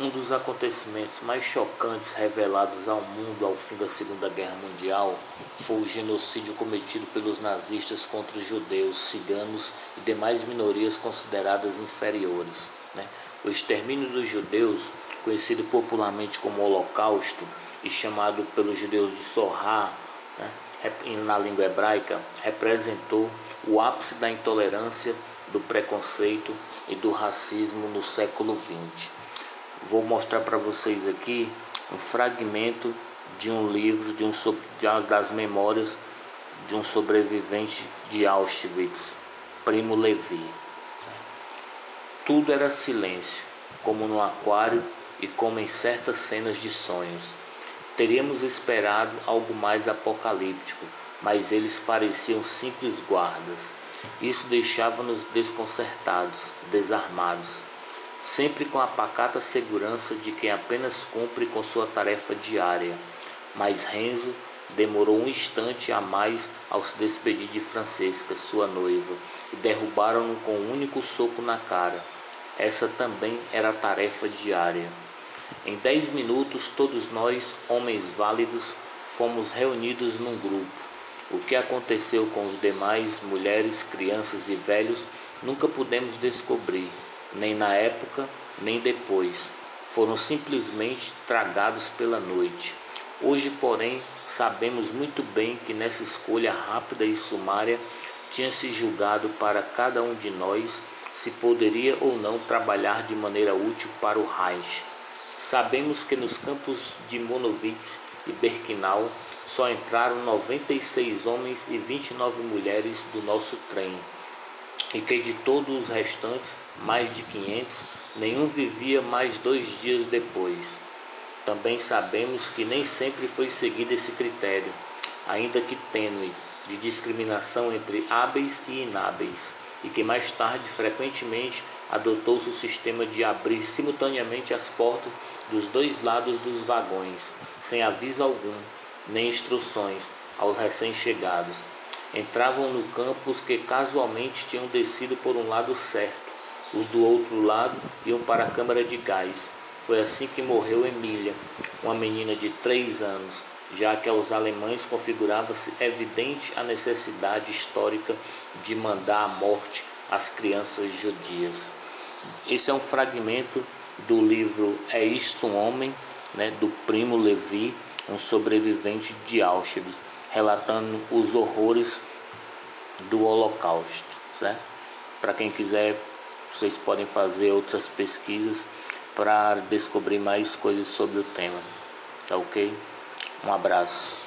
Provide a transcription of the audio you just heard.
Um dos acontecimentos mais chocantes revelados ao mundo ao fim da Segunda Guerra Mundial foi o genocídio cometido pelos nazistas contra os judeus, ciganos e demais minorias consideradas inferiores. Né? O extermínio dos judeus, conhecido popularmente como Holocausto e chamado pelos judeus de Sorra, né? na língua hebraica, representou o ápice da intolerância, do preconceito e do racismo no século XX. Vou mostrar para vocês aqui um fragmento de um livro de um das memórias de um sobrevivente de Auschwitz, Primo Levi. Tudo era silêncio, como no aquário e como em certas cenas de sonhos. Teríamos esperado algo mais apocalíptico, mas eles pareciam simples guardas. Isso deixava-nos desconcertados, desarmados, sempre com a pacata segurança de quem apenas cumpre com sua tarefa diária. Mas Renzo demorou um instante a mais ao se despedir de Francesca, sua noiva, e derrubaram-no com um único soco na cara. Essa também era a tarefa diária. Em dez minutos, todos nós, homens válidos, fomos reunidos num grupo. O que aconteceu com os demais, mulheres, crianças e velhos, nunca pudemos descobrir, nem na época, nem depois. Foram simplesmente tragados pela noite. Hoje, porém, sabemos muito bem que nessa escolha rápida e sumária tinha se julgado para cada um de nós se poderia ou não trabalhar de maneira útil para o Reich. Sabemos que nos campos de Monowitz e Berkinau só entraram 96 homens e 29 mulheres do nosso trem, e que de todos os restantes, mais de 500, nenhum vivia mais dois dias depois. Também sabemos que nem sempre foi seguido esse critério, ainda que tênue, de discriminação entre hábeis e inábeis, e que mais tarde frequentemente adotou-se o sistema de abrir simultaneamente as portas dos dois lados dos vagões, sem aviso algum, nem instruções aos recém-chegados. Entravam no campo os que casualmente tinham descido por um lado certo, os do outro lado iam para a câmara de gás. Foi assim que morreu Emília, uma menina de três anos, já que aos alemães configurava-se evidente a necessidade histórica de mandar à morte as crianças judias. Esse é um fragmento do livro É Isto um Homem, né, do Primo Levi, um sobrevivente de Auschwitz, relatando os horrores do Holocausto. Certo? Para quem quiser, vocês podem fazer outras pesquisas para descobrir mais coisas sobre o tema. Tá ok? Um abraço.